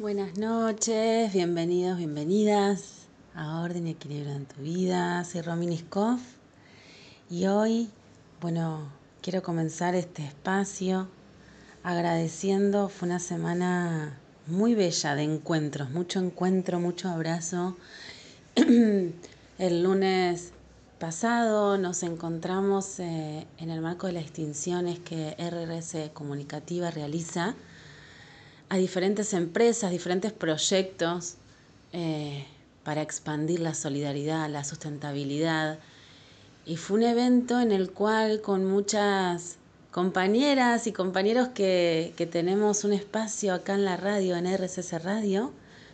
Buenas noches, bienvenidos, bienvenidas a Orden y Equilibrio en tu vida. Soy Romini Skov y hoy, bueno, quiero comenzar este espacio agradeciendo. Fue una semana muy bella de encuentros, mucho encuentro, mucho abrazo. El lunes pasado nos encontramos eh, en el marco de las extinciones que RRS Comunicativa realiza a diferentes empresas, diferentes proyectos eh, para expandir la solidaridad, la sustentabilidad. Y fue un evento en el cual con muchas compañeras y compañeros que, tenemos un espacio acá en la radio, en RCC Radio,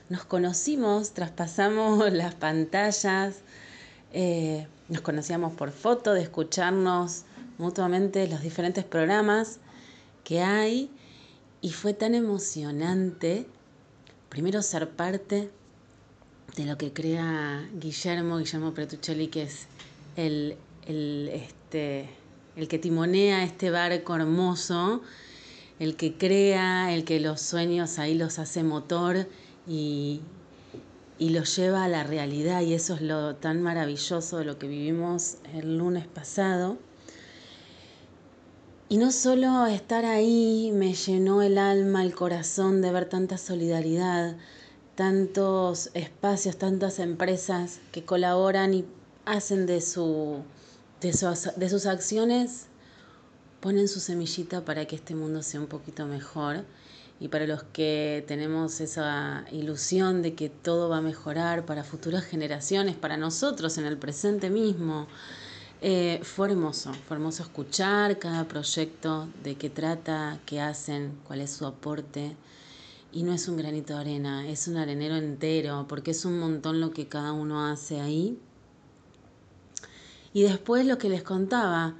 nos conocimos, traspasamos las pantallas, eh, nos conocíamos por foto, de escucharnos mutuamente los diferentes programas que hay y fue tan emocionante, primero ser parte de lo que crea Guillermo, Guillermo Pretuccelli, que es el, este, el que timonea este barco hermoso, el que crea, el que los sueños ahí los hace motor y, y los lleva a la realidad. Y eso es lo tan maravilloso de lo que vivimos el lunes pasado. Y no solo estar ahí me llenó el alma, el corazón de ver tanta solidaridad, tantos espacios, tantas empresas que colaboran y hacen de, su, de, sus acciones, ponen su semillita para que este mundo sea un poquito mejor. Y para los que tenemos esa ilusión de que todo va a mejorar para futuras generaciones, para nosotros en el presente mismo, eh, fue hermoso, fue hermoso escuchar cada proyecto, de qué trata, qué hacen, cuál es su aporte. Y no es un granito de arena, es un arenero entero, porque es un montón lo que cada uno hace ahí. Y después lo que les contaba,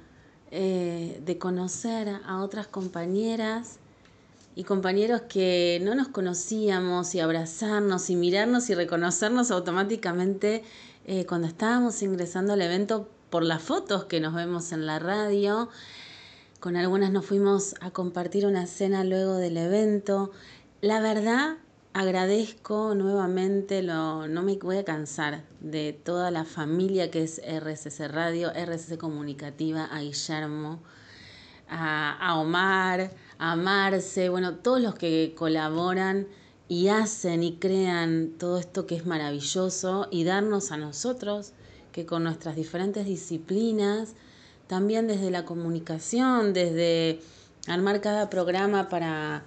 eh, de conocer a otras compañeras y compañeros que no nos conocíamos y abrazarnos y mirarnos y reconocernos automáticamente eh, cuando estábamos ingresando al evento por las fotos que nos vemos en la radio. Con algunas nos fuimos a compartir una cena luego del evento. La verdad, agradezco nuevamente, lo, no me voy a cansar de toda la familia que es RCC Radio, RCC Comunicativa, a Guillermo, a, a Omar, a Marce, bueno, todos los que colaboran y hacen y crean todo esto que es maravilloso y darnos a nosotros que con nuestras diferentes disciplinas, también desde la comunicación, desde armar cada programa para,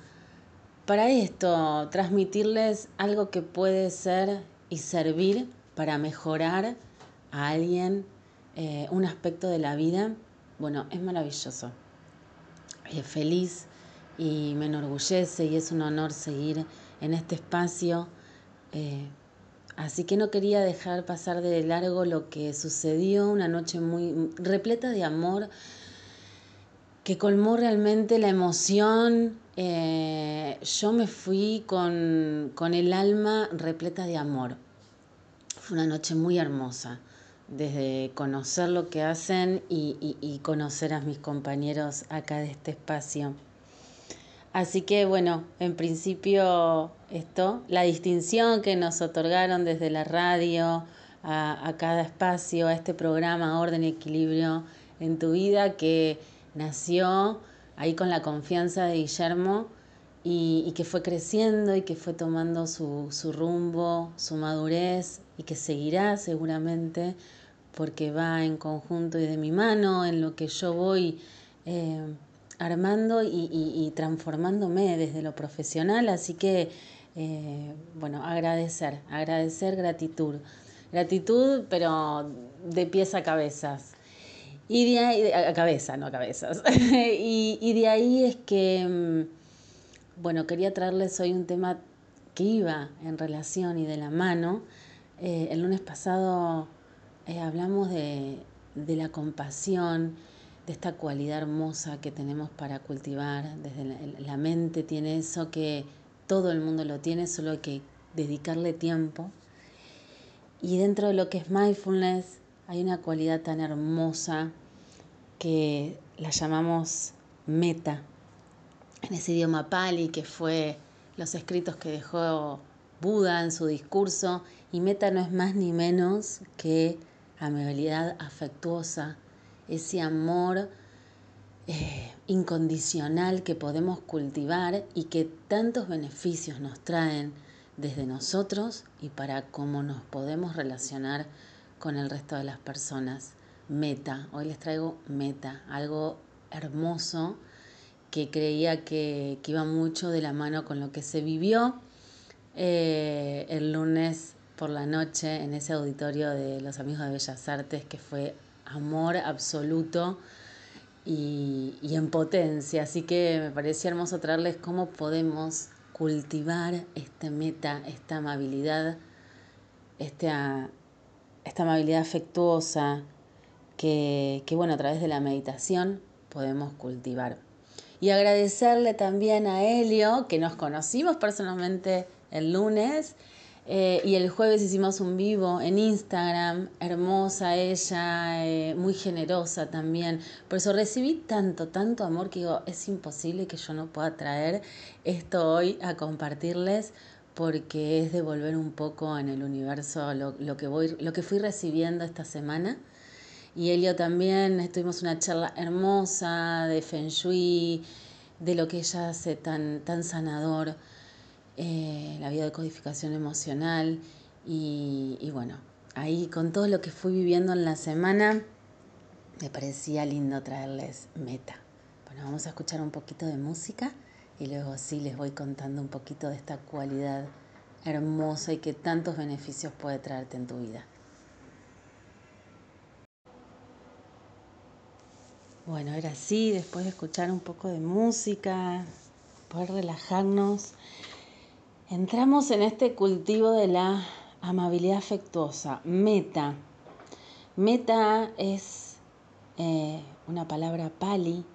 para esto, transmitirles algo que puede ser y servir para mejorar a alguien eh, un aspecto de la vida, bueno, es maravilloso. Es feliz y me enorgullece y es un honor seguir en este espacio. Eh, Así que no quería dejar pasar de largo lo que sucedió, una noche muy repleta de amor, que colmó realmente la emoción. Eh, yo me fui con, el alma repleta de amor. Fue una noche muy hermosa, desde conocer lo que hacen y conocer a mis compañeros acá de este espacio. Así que bueno, en principio esto, la distinción que nos otorgaron desde la radio a, cada espacio, a este programa Orden y Equilibrio en tu vida que nació ahí con la confianza de Guillermo y, que fue creciendo y que fue tomando su, rumbo, su madurez y que seguirá seguramente porque va en conjunto y de mi mano en lo que yo voy. Eh, armando y, transformándome desde lo profesional, así que, eh, bueno, agradecer, agradecer gratitud. Gratitud, pero de pies a cabezas. Y de ahí, a cabeza, no a cabezas. y, de ahí es que, mm, bueno, quería traerles hoy un tema que iba en relación y de la mano. Eh, el lunes pasado eh, hablamos de, de la compasión, de esta cualidad hermosa que tenemos para cultivar. Desde la, mente tiene eso que todo el mundo lo tiene, solo hay que dedicarle tiempo. Y dentro de lo que es mindfulness hay una cualidad tan hermosa que la llamamos meta, en ese idioma pali que fue los escritos que dejó Buda en su discurso y meta no es más ni menos que amabilidad afectuosa, ese amor eh, incondicional que podemos cultivar y que tantos beneficios nos traen desde nosotros y para cómo nos podemos relacionar con el resto de las personas. Meta, hoy les traigo meta, algo hermoso que creía que, iba mucho de la mano con lo que se vivió eh, el lunes por la noche en ese auditorio de los amigos de Bellas Artes, que fue amor absoluto y, en potencia. Así que me parecía hermoso traerles cómo podemos cultivar esta meta, esta amabilidad, esta, esta amabilidad afectuosa que, que, bueno, a través de la meditación podemos cultivar. Y agradecerle también a Helio, que nos conocimos personalmente el lunes eh, y el jueves hicimos un vivo en Instagram, hermosa ella, eh, muy generosa también. Por eso recibí tanto, tanto amor que digo, es imposible que yo no pueda traer esto hoy a compartirles porque es devolver un poco en el universo lo, lo, que, voy, lo que fui recibiendo esta semana. Y Elio también, estuvimos una charla hermosa de Feng Shui, de lo que ella hace tan, tan sanador eh, la vida de codificación emocional y, y bueno, ahí con todo lo que fui viviendo en la semana, me parecía lindo traerles meta. Bueno, vamos a escuchar un poquito de música y luego sí les voy contando un poquito de esta cualidad hermosa y que tantos beneficios puede traerte en tu vida. Bueno, era así, después de escuchar un poco de música, poder relajarnos Entramos en este cultivo de la amabilidad afectuosa. Meta. Meta es eh, una palabra pali.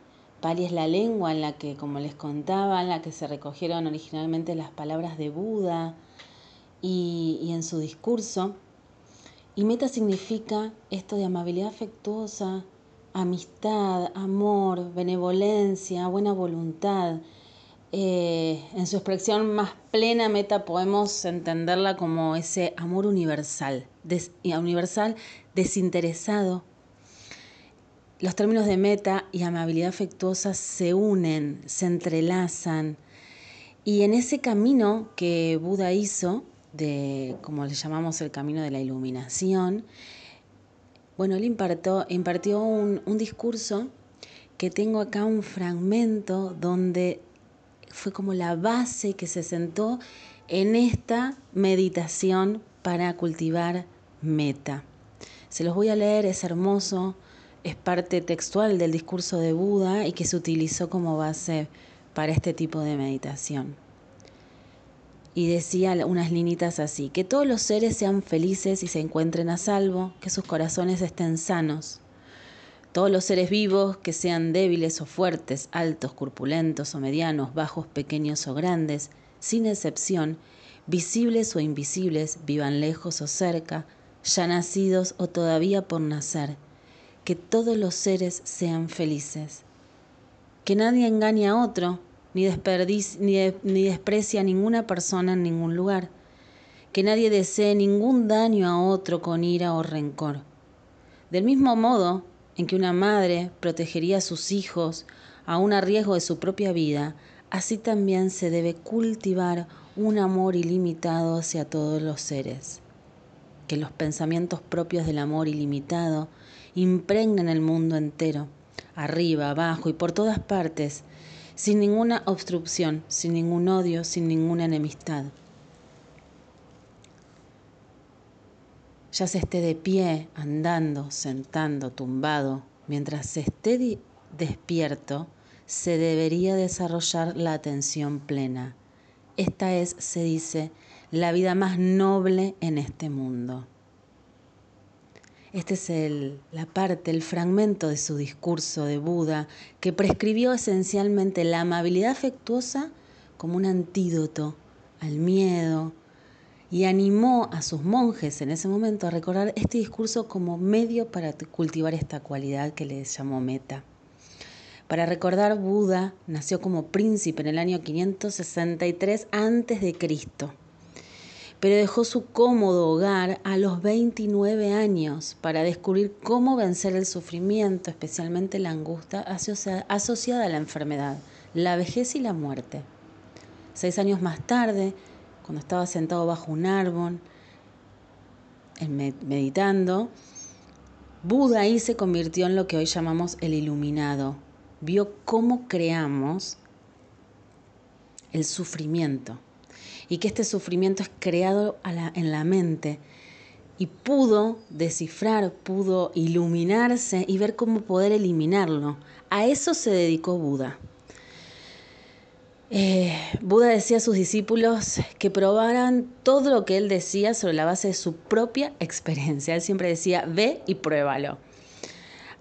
Pali es la lengua en la que, como les contaba, en la que se recogieron originalmente las palabras de Buda y, y en su discurso. Y meta significa esto de amabilidad afectuosa, amistad, amor, benevolencia, buena voluntad eh, en su expresión más plena meta podemos entenderla como ese amor universal, universal desinteresado. Los términos de meta y amabilidad afectuosa se unen, se entrelazan. Y en ese camino que Buda hizo, de como le llamamos el camino de la iluminación, bueno, él impartió, impartió un, un discurso que tengo acá un fragmento donde fue como la base que se sentó en esta meditación para cultivar meta. Se los voy a leer, es hermoso, es parte textual del discurso de Buda y que se utilizó como base para este tipo de meditación. Y decía unas linitas así, que todos los seres sean felices y se encuentren a salvo, que sus corazones estén sanos, todos los seres vivos, que sean débiles o fuertes, altos, corpulentos o medianos, bajos, pequeños o grandes, sin excepción, visibles o invisibles, vivan lejos o cerca, ya nacidos o todavía por nacer, que todos los seres sean felices. Que nadie engañe a otro, ni, ni, ni desprecie a ninguna persona en ningún lugar. Que nadie desee ningún daño a otro con ira o rencor. Del mismo modo, en que una madre protegería a sus hijos aún a riesgo de su propia vida, así también se debe cultivar un amor ilimitado hacia todos los seres. Que los pensamientos propios del amor ilimitado impregnen el mundo entero, arriba, abajo y por todas partes, sin ninguna obstrucción, sin ningún odio, sin ninguna enemistad. Ya se esté de pie, andando, sentando, tumbado, mientras se esté despierto, se debería desarrollar la atención plena. Esta es, se dice, la vida más noble en este mundo. Este es el, la parte, el fragmento de su discurso de Buda que prescribió esencialmente la amabilidad afectuosa como un antídoto al miedo, y animó a sus monjes en ese momento a recordar este discurso como medio para cultivar esta cualidad que les llamó meta. Para recordar, Buda nació como príncipe en el año 563 a.C., pero dejó su cómodo hogar a los 29 años para descubrir cómo vencer el sufrimiento, especialmente la angustia asociada a la enfermedad, la vejez y la muerte. Seis años más tarde, cuando estaba sentado bajo un árbol, meditando, Buda ahí se convirtió en lo que hoy llamamos el iluminado. Vio cómo creamos el sufrimiento y que este sufrimiento es creado en la mente y pudo descifrar, pudo iluminarse y ver cómo poder eliminarlo. A eso se dedicó Buda. Eh, Buda decía a sus discípulos que probaran todo lo que él decía sobre la base de su propia experiencia. Él siempre decía, ve y pruébalo.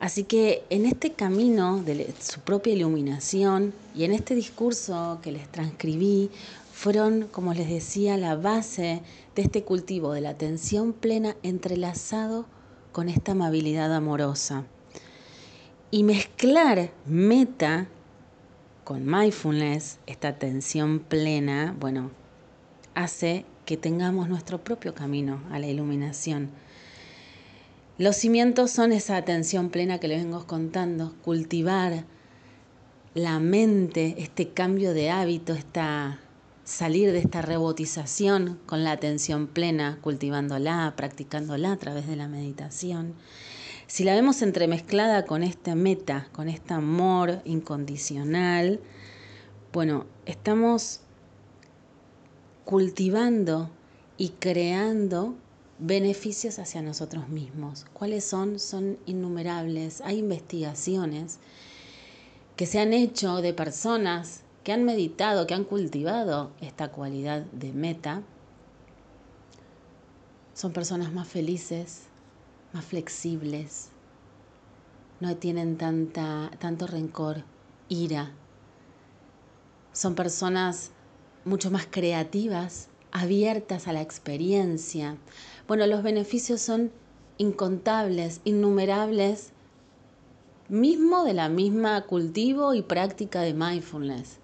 Así que en este camino de su propia iluminación y en este discurso que les transcribí, fueron, como les decía, la base de este cultivo de la atención plena entrelazado con esta amabilidad amorosa. Y mezclar meta con mindfulness, esta atención plena, bueno, hace que tengamos nuestro propio camino a la iluminación. Los cimientos son esa atención plena que les vengo contando, cultivar la mente, este cambio de hábito, esta salir de esta rebotización con la atención plena, cultivándola, practicándola a través de la meditación si la vemos entremezclada con esta meta, con este amor incondicional, bueno, estamos cultivando y creando beneficios hacia nosotros mismos. ¿Cuáles son? Son innumerables. Hay investigaciones que se han hecho de personas que han meditado, que han cultivado esta cualidad de meta. Son personas más felices, más flexibles, no tienen tanta, tanto rencor, ira. Son personas mucho más creativas, abiertas a la experiencia. Bueno, los beneficios son incontables, innumerables, mismo de la misma cultivo y práctica de mindfulness.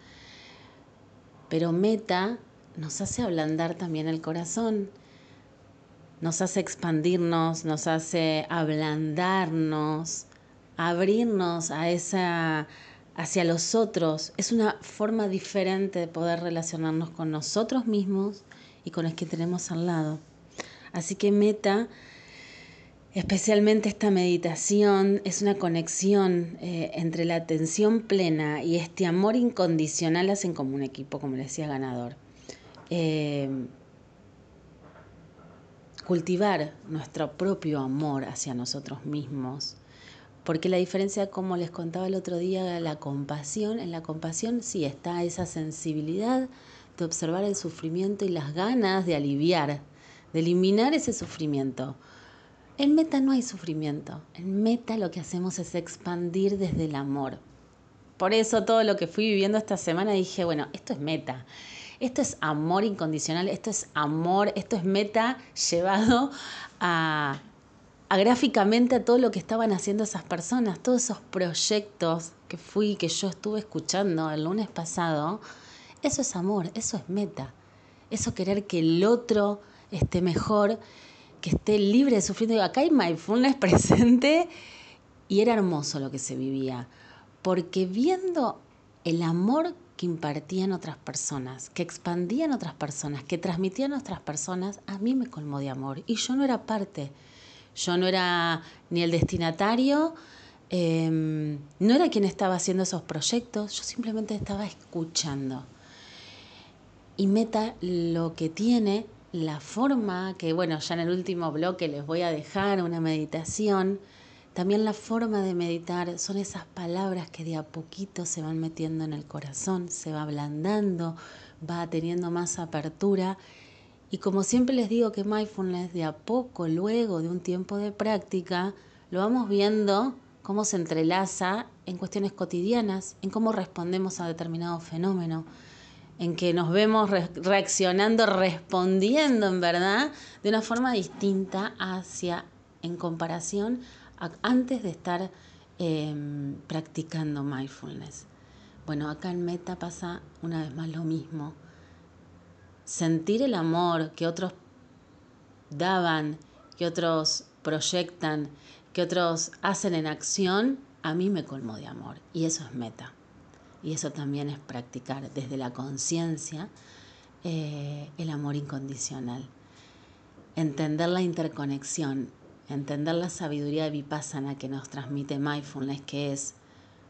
Pero meta nos hace ablandar también el corazón, nos hace expandirnos, nos hace ablandarnos, abrirnos a esa hacia los otros. Es una forma diferente de poder relacionarnos con nosotros mismos y con los que tenemos al lado. Así que meta, especialmente esta meditación, es una conexión eh, entre la atención plena y este amor incondicional hacen como un equipo, como le decía ganador. Eh, cultivar nuestro propio amor hacia nosotros mismos. Porque la diferencia, como les contaba el otro día, la compasión, en la compasión sí está esa sensibilidad de observar el sufrimiento y las ganas de aliviar, de eliminar ese sufrimiento. En meta no hay sufrimiento, en meta lo que hacemos es expandir desde el amor. Por eso todo lo que fui viviendo esta semana dije, bueno, esto es meta. Esto es amor incondicional, esto es amor, esto es meta llevado a, gráficamente a todo lo que estaban haciendo esas personas, todos esos proyectos que fui, que yo estuve escuchando el lunes pasado, eso es amor, eso es meta, eso querer que el otro esté mejor, que esté libre de sufrimiento. Acá hay mindfulness presente y era hermoso lo que se vivía, porque viendo el amor que impartían otras personas, que expandían otras personas, que transmitían otras personas, a mí me colmó de amor. Y yo no era parte, yo no era ni el destinatario, em, no era quien estaba haciendo esos proyectos, yo simplemente estaba escuchando. Y Meta lo que tiene, la forma, que bueno, ya en el último bloque les voy a dejar una meditación, también la forma de meditar son esas palabras que de a poquito se van metiendo en el corazón, se va ablandando, va teniendo más apertura. Y como siempre les digo que mindfulness de a poco, luego de un tiempo de práctica, lo vamos viendo cómo se entrelaza en cuestiones cotidianas, en cómo respondemos a determinado fenómeno, en que nos vemos reaccionando, respondiendo en verdad de una forma distinta hacia, en comparación antes de estar em, practicando mindfulness. Bueno, acá en Meta pasa una vez más lo mismo. Sentir el amor que otros daban, que otros proyectan, que otros hacen en acción, a mí me colmó de amor. Y eso es meta. Y eso también es practicar desde la conciencia eh, el amor incondicional. Entender la interconexión, entender la sabiduría de Vipassana que nos transmite mindfulness, que es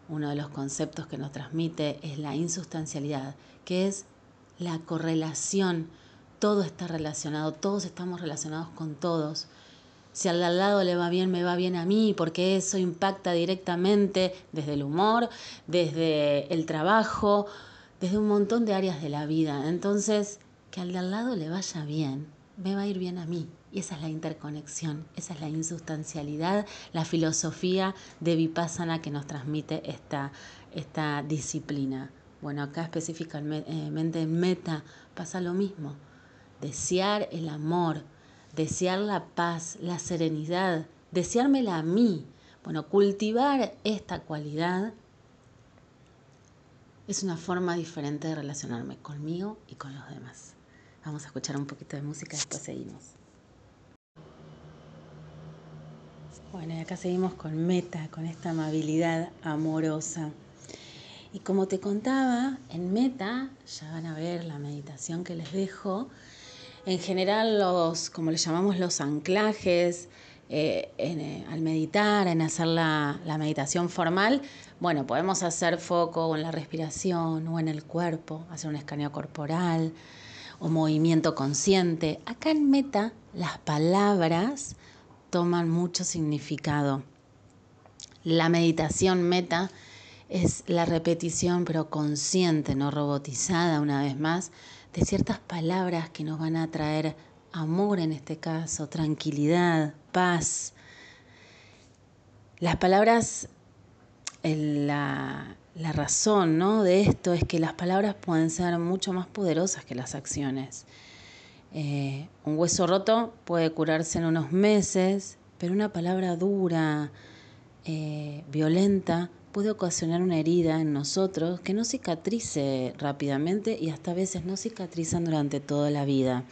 uno de los conceptos que nos transmite, es la insustancialidad, que es la correlación. Todo está relacionado, todos estamos relacionados con todos. Si al lado le va bien, me va bien a mí, porque eso impacta directamente desde el humor, desde el trabajo, desde un montón de áreas de la vida. Entonces, que al de al lado le vaya bien, me va a ir bien a mí. Y esa es la interconexión, esa es la insustancialidad, la filosofía de Vipassana que nos transmite esta, esta disciplina. Bueno, acá específicamente en Meta pasa lo mismo. Desear el amor, desear la paz, la serenidad, deseármela a mí. Bueno, cultivar esta cualidad es una forma diferente de relacionarme conmigo y con los demás. Vamos a escuchar un poquito de música después seguimos. Bueno, y acá seguimos con Meta, con esta amabilidad amorosa. Y como te contaba, en Meta, ya van a ver la meditación que les dejo, en general los, como le llamamos los anclajes, eh, eh, al meditar, en hacer la, la, meditación formal, bueno, podemos hacer foco en la respiración o en el cuerpo, hacer un escaneo corporal o movimiento consciente. Acá en Meta las palabras toman mucho significado. La meditación Meta es la repetición, pero consciente, no robotizada una vez más, de ciertas palabras que nos van a traer amor en este caso, tranquilidad, paz. Las palabras, la, la razón ¿no? de esto es que las palabras pueden ser mucho más poderosas que las acciones. Eh, un hueso roto puede curarse en unos meses, pero una palabra dura, eh, violenta, puede ocasionar una herida en nosotros que no cicatrice rápidamente y hasta a veces no cicatrizan durante toda la vida.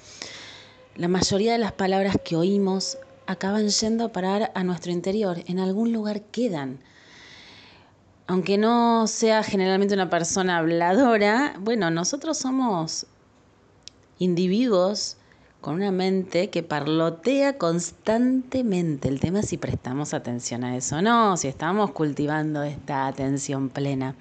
La mayoría de las palabras que oímos acaban yendo a parar a nuestro interior, en algún lugar quedan. Aunque no sea generalmente una persona habladora, bueno, nosotros somos individuos con una mente que parlotea constantemente. El tema es si prestamos atención a eso o no, si estamos cultivando esta atención plena.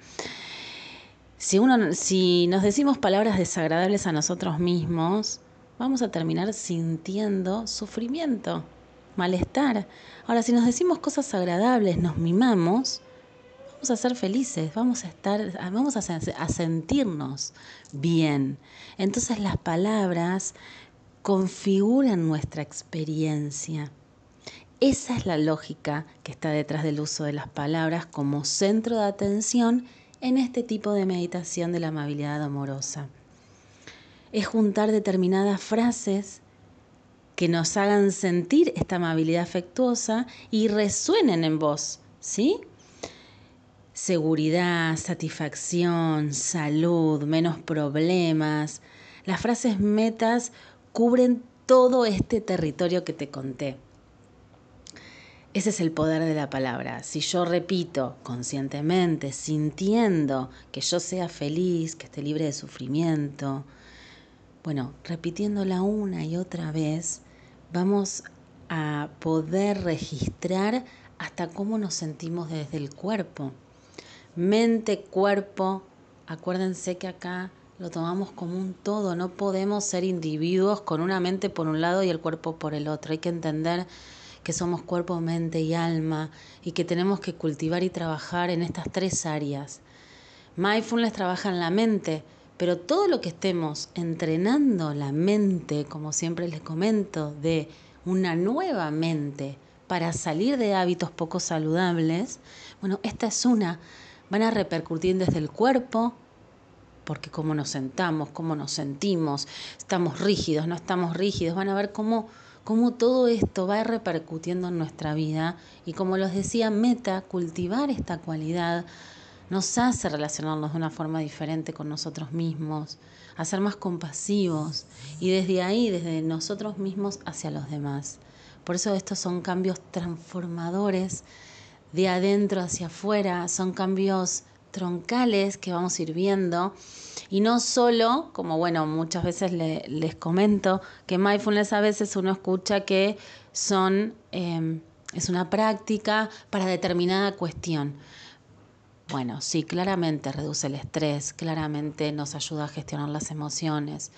Si, uno, si nos decimos palabras desagradables a nosotros mismos, vamos a terminar sintiendo sufrimiento, malestar. Ahora, si nos decimos cosas agradables, nos mimamos, vamos a ser felices, vamos a estar, vamos a, sentirnos bien. Entonces las palabras configuran nuestra experiencia. Esa es la lógica que está detrás del uso de las palabras como centro de atención en este tipo de meditación de la amabilidad amorosa es juntar determinadas frases que nos hagan sentir esta amabilidad afectuosa y resuenen en vos, ¿sí? Seguridad, satisfacción, salud, menos problemas. Las frases metas cubren todo este territorio que te conté. Ese es el poder de la palabra. Si yo repito conscientemente, sintiendo que yo sea feliz, que esté libre de sufrimiento, bueno, repitiéndola una y otra vez, vamos a poder registrar hasta cómo nos sentimos desde el cuerpo. Mente, cuerpo, acuérdense que acá lo tomamos como un todo, no podemos ser individuos con una mente por un lado y el cuerpo por el otro. Hay que entender que somos cuerpo, mente y alma y que tenemos que cultivar y trabajar en estas tres áreas. Mindfulness trabaja en la mente, pero todo lo que estemos entrenando la mente, como siempre les comento, de una nueva mente para salir de hábitos poco saludables, bueno, esta es una. Van a repercutir desde el cuerpo, porque cómo nos sentamos, cómo nos sentimos, estamos rígidos, no estamos rígidos, van a ver cómo, cómo todo esto va repercutiendo en nuestra vida y como los decía, meta, cultivar esta cualidad nos hace relacionarnos de una forma diferente con nosotros mismos, a ser más compasivos y desde ahí, desde nosotros mismos hacia los demás. Por eso estos son cambios transformadores de adentro hacia afuera, son cambios troncales que vamos a ir viendo. Y no solo, como bueno, muchas veces les comento, que mindfulness a veces uno escucha que son, em, es una práctica para determinada cuestión. Bueno, sí, claramente reduce el estrés, claramente nos ayuda a gestionar las emociones.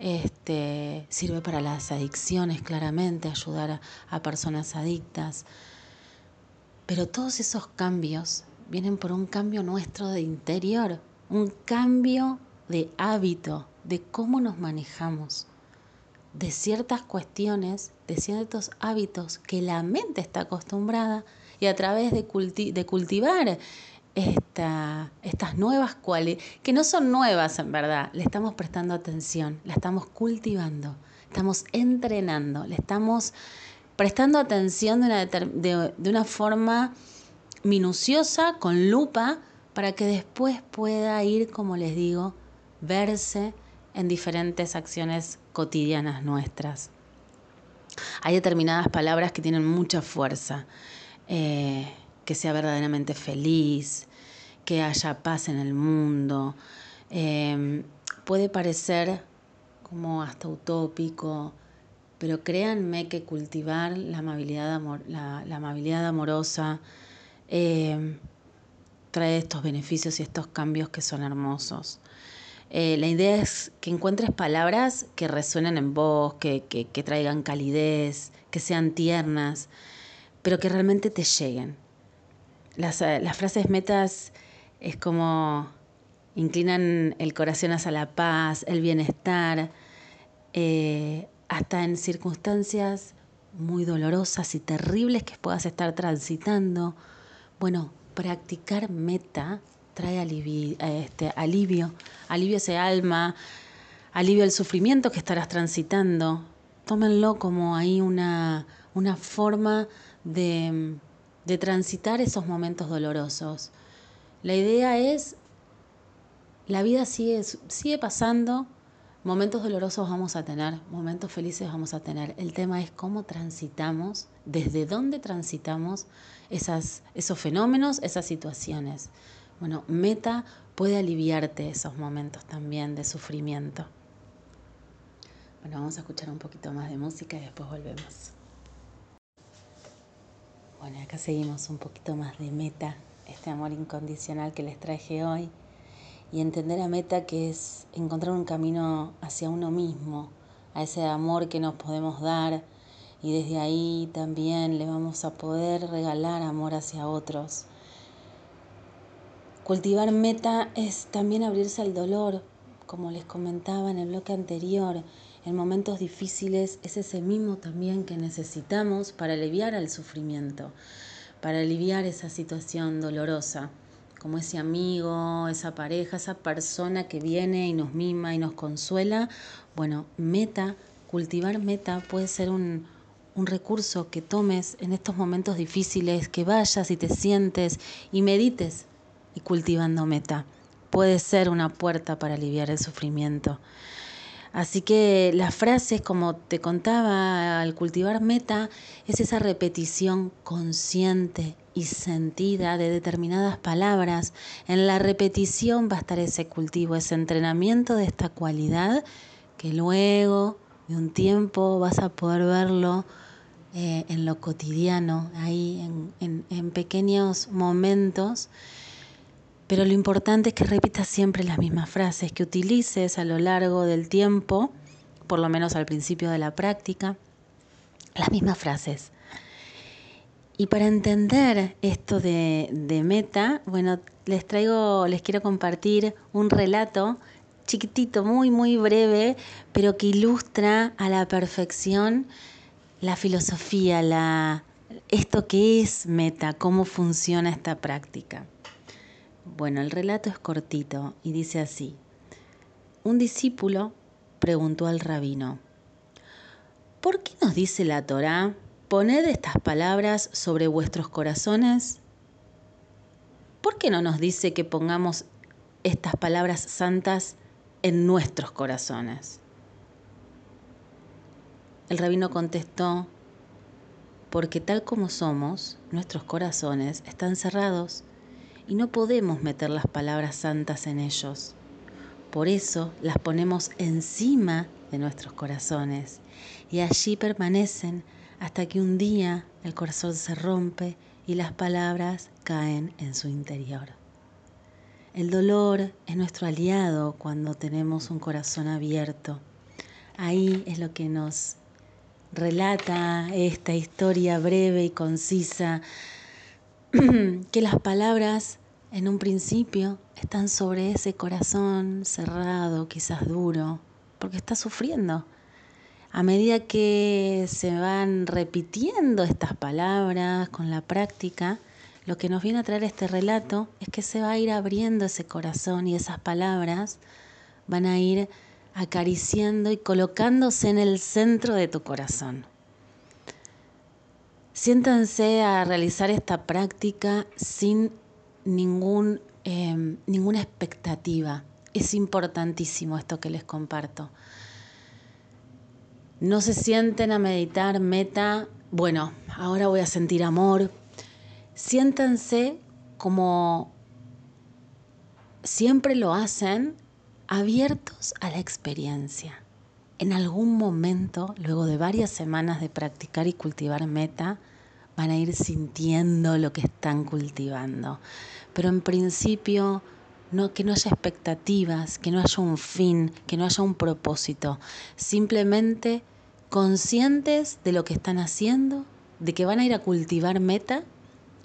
Este, sirve para las adicciones, claramente, ayudar a personas adictas. Pero todos esos cambios vienen por un cambio nuestro de interior, un cambio de hábito, de cómo nos manejamos, de ciertas cuestiones, de ciertos hábitos que la mente está acostumbrada y a través de, cultivar esta, estas nuevas cualidades, que no son nuevas en verdad, le estamos prestando atención, la estamos cultivando, estamos entrenando, le estamos prestando atención de una, de, una forma minuciosa, con lupa, para que después pueda ir, como les digo, verse en diferentes acciones cotidianas nuestras. Hay determinadas palabras que tienen mucha fuerza. Eh, que sea verdaderamente feliz, que haya paz en el mundo. Eh, puede parecer como hasta utópico, pero créanme que cultivar la amabilidad, la, amabilidad amorosa eh, trae estos beneficios y estos cambios que son hermosos. Eh, la idea es que encuentres palabras que resuenen en vos, que, que, traigan calidez, que sean tiernas, pero que realmente te lleguen. Las, eh, las frases metas es como inclinan el corazón hacia la paz, el bienestar, hasta en circunstancias muy dolorosas y terribles que puedas estar transitando. Bueno, practicar meta trae alivio, este, alivio, alivio ese alma, alivio el sufrimiento que estarás transitando. Tómenlo como ahí una, una forma de, de transitar esos momentos dolorosos. La idea es, la vida sigue, sigue pasando, Momentos dolorosos vamos a tener, momentos felices vamos a tener. El tema es cómo transitamos, desde dónde transitamos esos fenómenos, esas situaciones. Bueno, meta puede aliviarte esos momentos también de sufrimiento. Bueno, vamos a escuchar un poquito más de música y después volvemos. Bueno, acá seguimos un poquito más de meta, este amor incondicional que les traje hoy y entender a meta que es encontrar un camino hacia uno mismo, a ese amor que nos podemos dar y desde ahí también le vamos a poder regalar amor hacia otros. Cultivar meta es también abrirse al dolor, como les comentaba en el bloque anterior, en momentos difíciles es ese mismo también que necesitamos para aliviar el sufrimiento, para aliviar esa situación dolorosa como ese amigo, esa pareja, esa persona que viene y nos mima y nos consuela. Bueno, meta, cultivar meta puede ser un, un recurso que tomes en estos momentos difíciles, que vayas y te sientes y medites y cultivando meta. Puede ser una puerta para aliviar el sufrimiento. Así que las frases, como te contaba, al cultivar meta, es esa repetición consciente y sentida de determinadas palabras. En la repetición va a estar ese cultivo, ese entrenamiento de esta cualidad que luego de un tiempo vas a poder verlo eh, en lo cotidiano, ahí en pequeños momentos pero lo importante es que repitas siempre las mismas frases, que utilices a lo largo del tiempo, por lo menos al principio de la práctica, las mismas frases. Y para entender esto de, de meta, bueno, les traigo, les quiero compartir un relato chiquitito, muy, muy breve, pero que ilustra a la perfección la filosofía, la, esto que es meta, cómo funciona esta práctica. Bueno, el relato es cortito y dice así. Un discípulo preguntó al rabino, ¿por qué nos dice la Torá, poned estas palabras sobre vuestros corazones? ¿Por qué no nos dice que pongamos estas palabras santas en nuestros corazones? El rabino contestó, porque tal como somos, nuestros corazones están cerrados y no podemos meter las palabras santas en ellos. Por eso las ponemos encima de nuestros corazones y allí permanecen hasta que un día el corazón se rompe y las palabras caen en su interior. El dolor es nuestro aliado cuando tenemos un corazón abierto. Ahí es lo que nos relata esta historia breve y concisa que las palabras en un principio están sobre ese corazón cerrado, quizás duro, porque está sufriendo. A medida que se van repitiendo estas palabras con la práctica, lo que nos viene a traer este relato es que se va a ir abriendo ese corazón y esas palabras van a ir acariciando y colocándose en el centro de tu corazón. Siéntanse a realizar esta práctica sin ningún, em, ninguna expectativa. Es importantísimo esto que les comparto. No se sienten a meditar meta, bueno, ahora voy a sentir amor. Siéntanse como siempre lo hacen abiertos a la experiencia. En algún momento, luego de varias semanas de practicar y cultivar meta, van a ir sintiendo lo que están cultivando. Pero en principio, que no haya expectativas, que no haya un fin, que no haya un propósito. Simplemente conscientes de lo que están haciendo, de que van a ir a cultivar meta,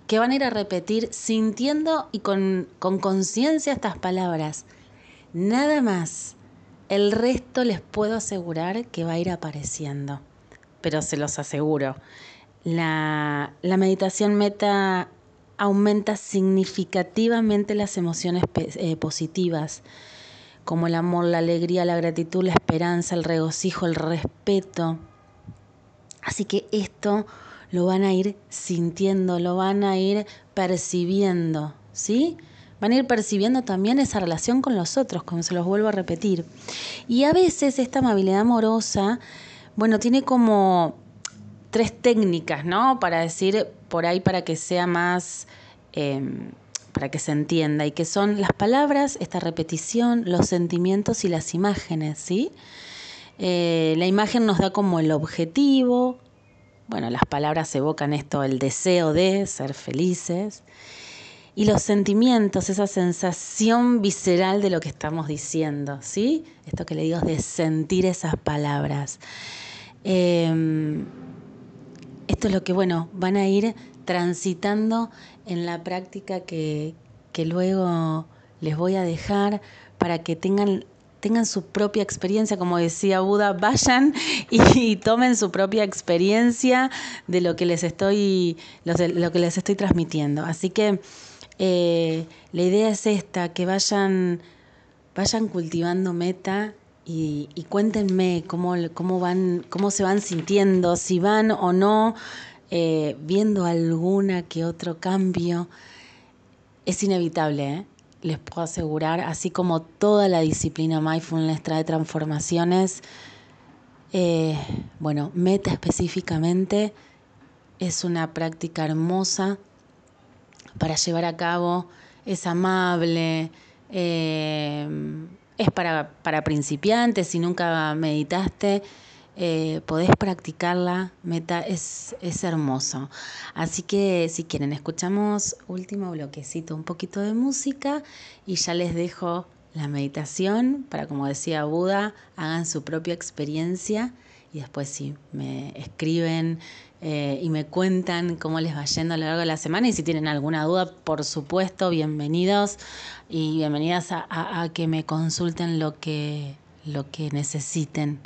que van a ir a repetir sintiendo y con conciencia estas palabras Nada más. El resto les puedo asegurar que va a ir apareciendo, pero se los aseguro. La, meditación meta aumenta significativamente las emociones eh, positivas, como el amor, la alegría, la gratitud, la esperanza, el regocijo, el respeto. Así que esto lo van a ir sintiendo, lo van a ir percibiendo, ¿sí? Van a ir percibiendo también esa relación con los otros, como se los vuelvo a repetir. Y a veces esta amabilidad amorosa, bueno, tiene como tres técnicas, ¿no? Para decir por ahí, para que sea más, em, para que se entienda, y que son las palabras, esta repetición, los sentimientos y las imágenes, ¿sí? Eh, la imagen nos da como el objetivo, bueno, las palabras evocan esto, el deseo de ser felices y los sentimientos, esa sensación visceral de lo que estamos diciendo, ¿sí? Esto que le digo es de sentir esas palabras. Em, esto es lo que, bueno, van a ir transitando en la práctica que, luego les voy a dejar para que tengan tengan su propia experiencia, como decía Buda, vayan y, tomen su propia experiencia de lo que les estoy, lo que les estoy transmitiendo. Así que eh, la idea es esta, que vayan, vayan cultivando meta y, cuéntenme cómo, cómo, van, cómo se van sintiendo, si van o no eh, viendo alguna que otro cambio. Es inevitable, ¿eh? les puedo asegurar, así como toda la disciplina mindfulness trae transformaciones, bueno, meta específicamente es una práctica hermosa para llevar a cabo, es amable, eh, es para, para, principiantes, si nunca meditaste, eh, podés practicarla, meta, es, es hermoso. Así que si quieren, escuchamos último bloquecito, un poquito de música y ya les dejo la meditación para, como decía Buda, hagan su propia experiencia y después si me escriben eh, y me cuentan cómo les va yendo a lo largo de la semana y si tienen alguna duda, por supuesto, bienvenidos y bienvenidas a, que me consulten lo que, lo que necesiten.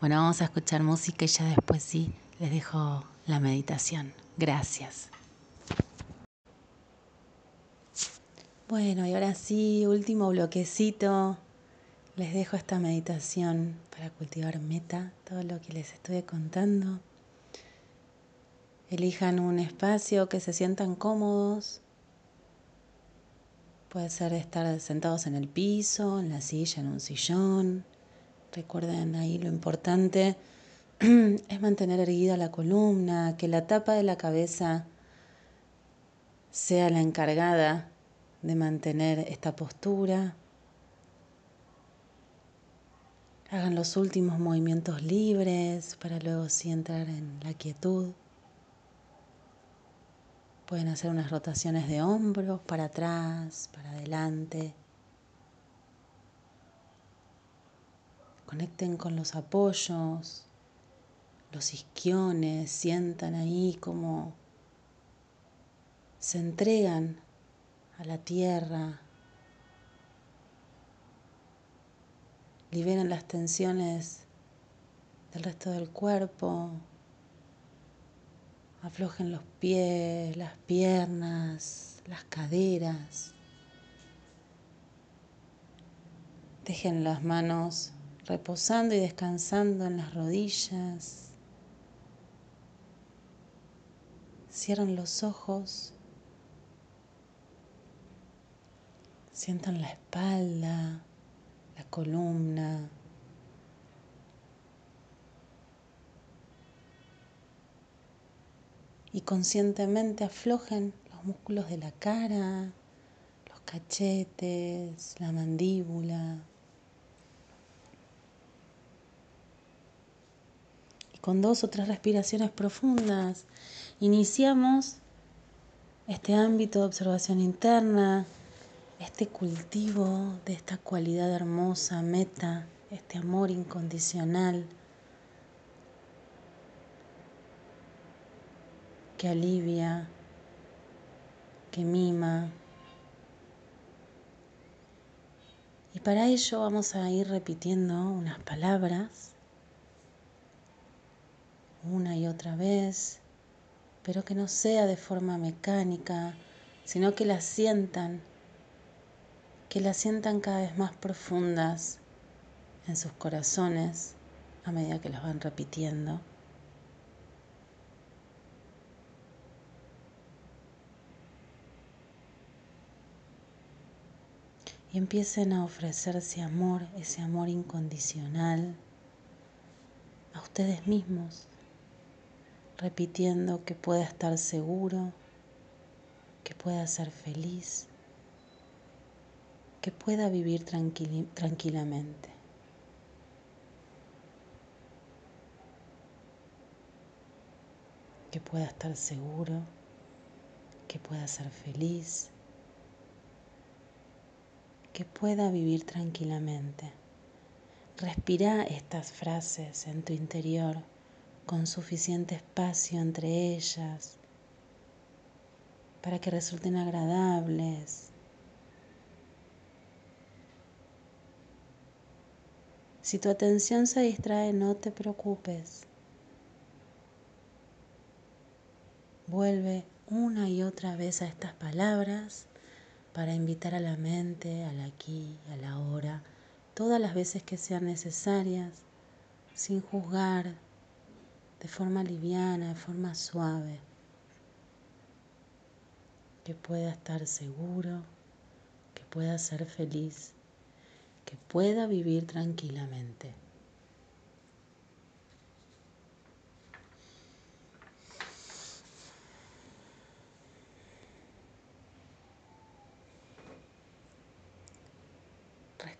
Bueno, vamos a escuchar música y ya después sí les dejo la meditación. Gracias. Bueno, y ahora sí, último bloquecito. Les dejo esta meditación para cultivar meta, todo lo que les estoy contando. Elijan un espacio que se sientan cómodos. Puede ser estar sentados en el piso, en la silla, en un sillón. Recuerden ahí lo importante es mantener erguida la columna, que la tapa de la cabeza sea la encargada de mantener esta postura. Hagan los últimos movimientos libres para luego sí entrar en la quietud. Pueden hacer unas rotaciones de hombros para atrás, para adelante. Conecten con los apoyos, los isquiones, sientan ahí como se entregan a la tierra, liberan las tensiones del resto del cuerpo, aflojen los pies, las piernas, las caderas. Dejen las manos reposando y descansando en las rodillas. Cierran los ojos. Sientan la espalda, la columna. Y conscientemente aflojen los músculos de la cara, los cachetes, la mandíbula. Y con dos o tres respiraciones profundas iniciamos este ámbito de observación interna, este cultivo de esta cualidad hermosa, meta, este amor incondicional que alivia, que mima. Y para ello vamos a ir repitiendo unas palabras una y otra vez pero que no sea de forma mecánica, sino que las sientan, que las sientan cada vez más profundas en sus corazones a medida que las van repitiendo. Y empiecen a ofrecerse amor, ese amor incondicional, a ustedes mismos repitiendo que pueda estar seguro, que pueda ser feliz, que pueda vivir tranquilamente. Que pueda estar seguro, que pueda ser feliz, que pueda vivir tranquilamente. Respira estas frases en tu interior con suficiente espacio entre ellas para que resulten agradables. Si tu atención se distrae, no te preocupes. Vuelve una y otra vez a estas palabras para invitar a la mente al aquí, a la hora, todas las veces que sean necesarias, sin juzgar, de forma liviana, de forma suave, que pueda estar seguro, que pueda ser feliz, que pueda vivir tranquilamente.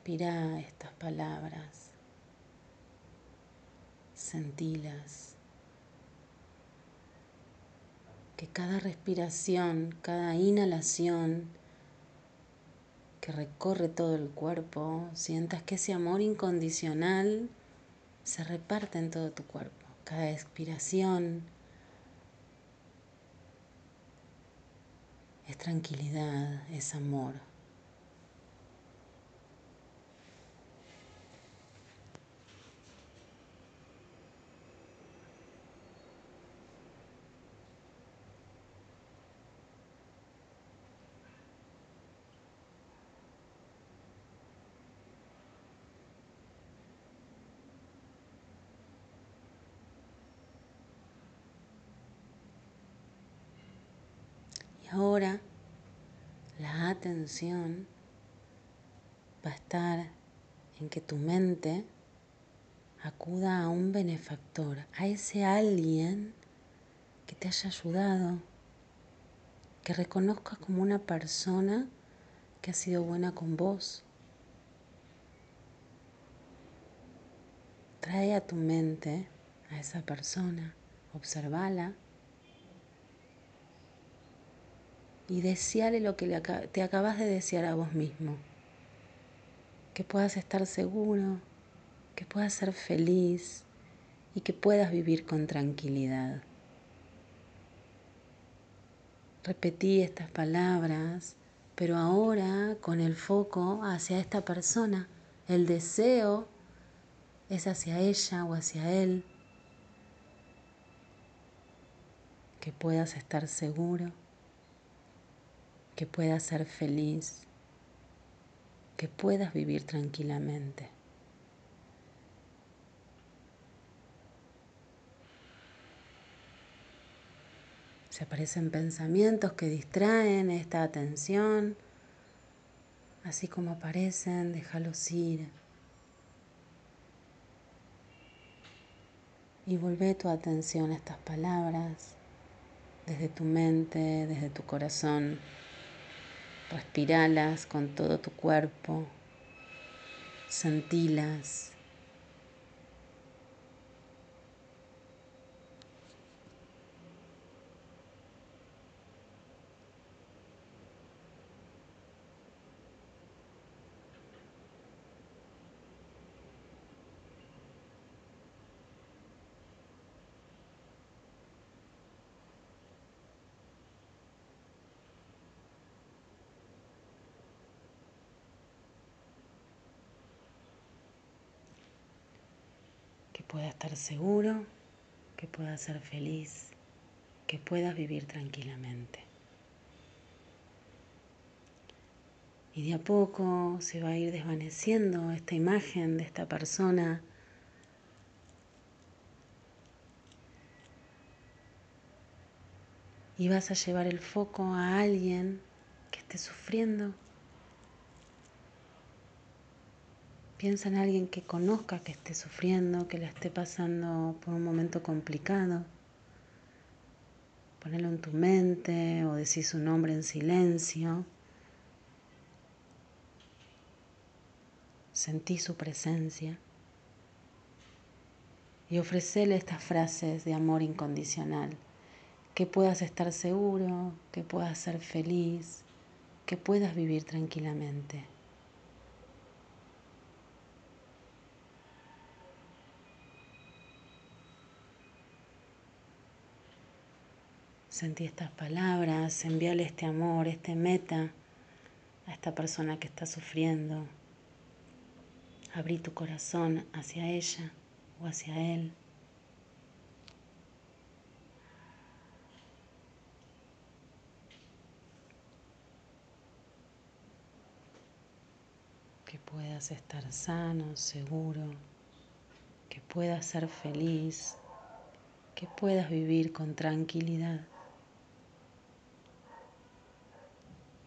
Respira estas palabras, sentilas. que cada respiración, cada inhalación que recorre todo el cuerpo, sientas que ese amor incondicional se reparte en todo tu cuerpo. Cada expiración es tranquilidad, es amor. ahora la atención va a estar en que tu mente acuda a un benefactor, a ese alguien que te haya ayudado, que reconozcas como una persona que ha sido buena con vos. Trae a tu mente a esa persona, observala y deseale lo que te acabas de desear a vos mismo. Que puedas estar seguro, que puedas ser feliz y que puedas vivir con tranquilidad. Repetí estas palabras, pero ahora con el foco hacia esta persona. El deseo es hacia ella o hacia él. Que puedas estar seguro, que puedas ser feliz, que puedas vivir tranquilamente. Se aparecen pensamientos que distraen esta atención. Así como aparecen, déjalos ir. Y vuelve tu atención a estas palabras desde tu mente, desde tu corazón. Respiralas con todo tu cuerpo. Sentilas. pueda estar seguro, que puedas ser feliz, que puedas vivir tranquilamente. Y de a poco se va a ir desvaneciendo esta imagen de esta persona y vas a llevar el foco a alguien que esté sufriendo Piensa en alguien que conozca que esté sufriendo, que la esté pasando por un momento complicado. Ponelo en tu mente o decir su nombre en silencio. Sentí su presencia y ofrecele estas frases de amor incondicional. Que puedas estar seguro, que puedas ser feliz, que puedas vivir tranquilamente. Sentí estas palabras, envíale este amor, este meta a esta persona que está sufriendo. Abrí tu corazón hacia ella o hacia él. Que puedas estar sano, seguro, que puedas ser feliz, que puedas vivir con tranquilidad.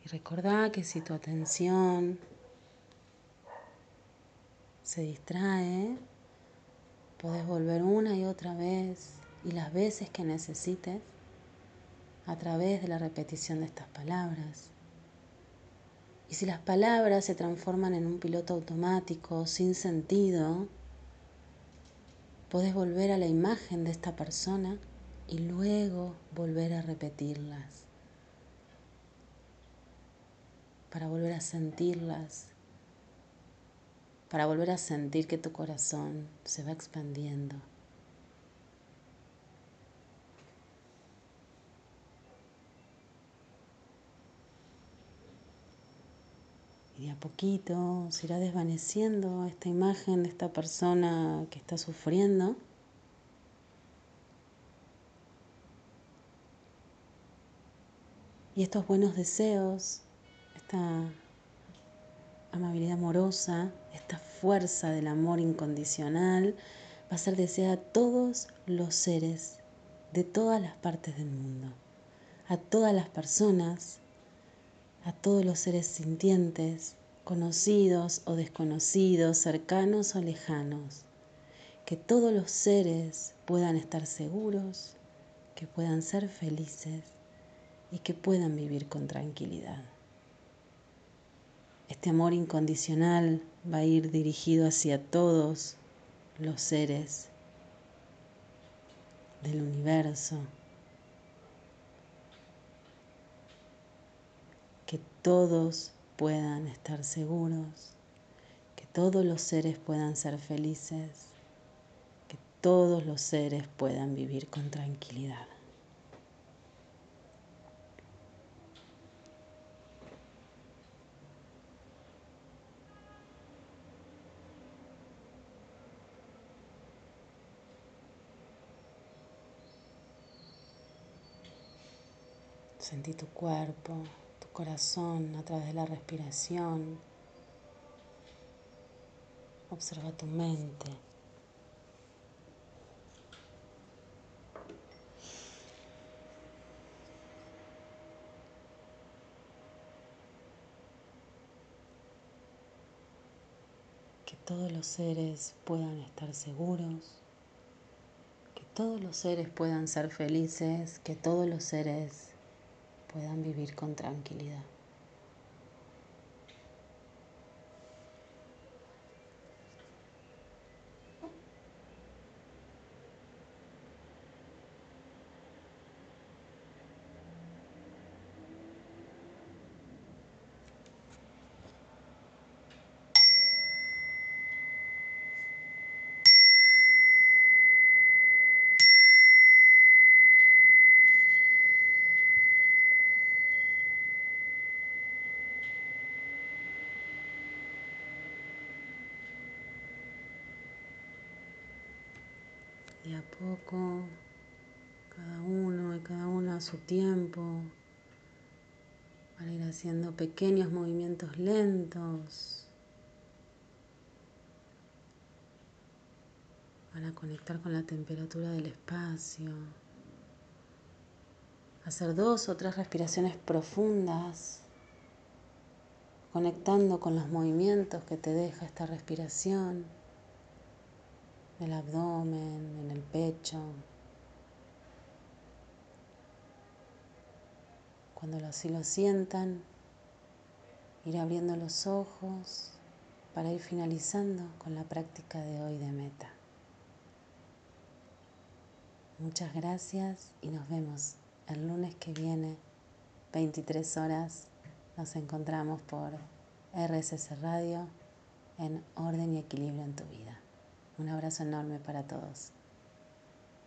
Y recordá que si tu atención se distrae, puedes volver una y otra vez y las veces que necesites a través de la repetición de estas palabras. Y si las palabras se transforman en un piloto automático sin sentido, puedes volver a la imagen de esta persona y luego volver a repetirlas. Para volver a sentirlas, para volver a sentir que tu corazón se va expandiendo. Y de a poquito se irá desvaneciendo esta imagen de esta persona que está sufriendo. Y estos buenos deseos esta amabilidad amorosa, esta fuerza del amor incondicional va a ser deseada a todos los seres de todas las partes del mundo. a todas las personas, a todos los seres sintientes, conocidos o desconocidos, cercanos o lejanos. Que todos los seres puedan estar seguros, que puedan ser felices y que puedan vivir con tranquilidad. Este amor incondicional va a ir dirigido hacia todos los seres del universo. Que todos puedan estar seguros, que todos los seres puedan ser felices, que todos los seres puedan vivir con tranquilidad. Tu cuerpo, tu corazón a través de la respiración. Observa tu mente. Que todos los seres puedan estar seguros, que todos los seres puedan ser felices, que todos los seres puedan vivir con tranquilidad. Y a poco, cada uno y cada una a su tiempo, para ir haciendo pequeños movimientos lentos, para conectar con la temperatura del espacio, hacer dos o tres respiraciones profundas, conectando con los movimientos que te deja esta respiración en el abdomen, en el pecho. Cuando así lo sientan, ir abriendo los ojos para ir finalizando con la práctica de hoy de meta. Muchas gracias y nos vemos el lunes que viene, 23 horas. Nos encontramos por RSS Radio en Orden y Equilibrio en tu vida. Un abrazo enorme para todos.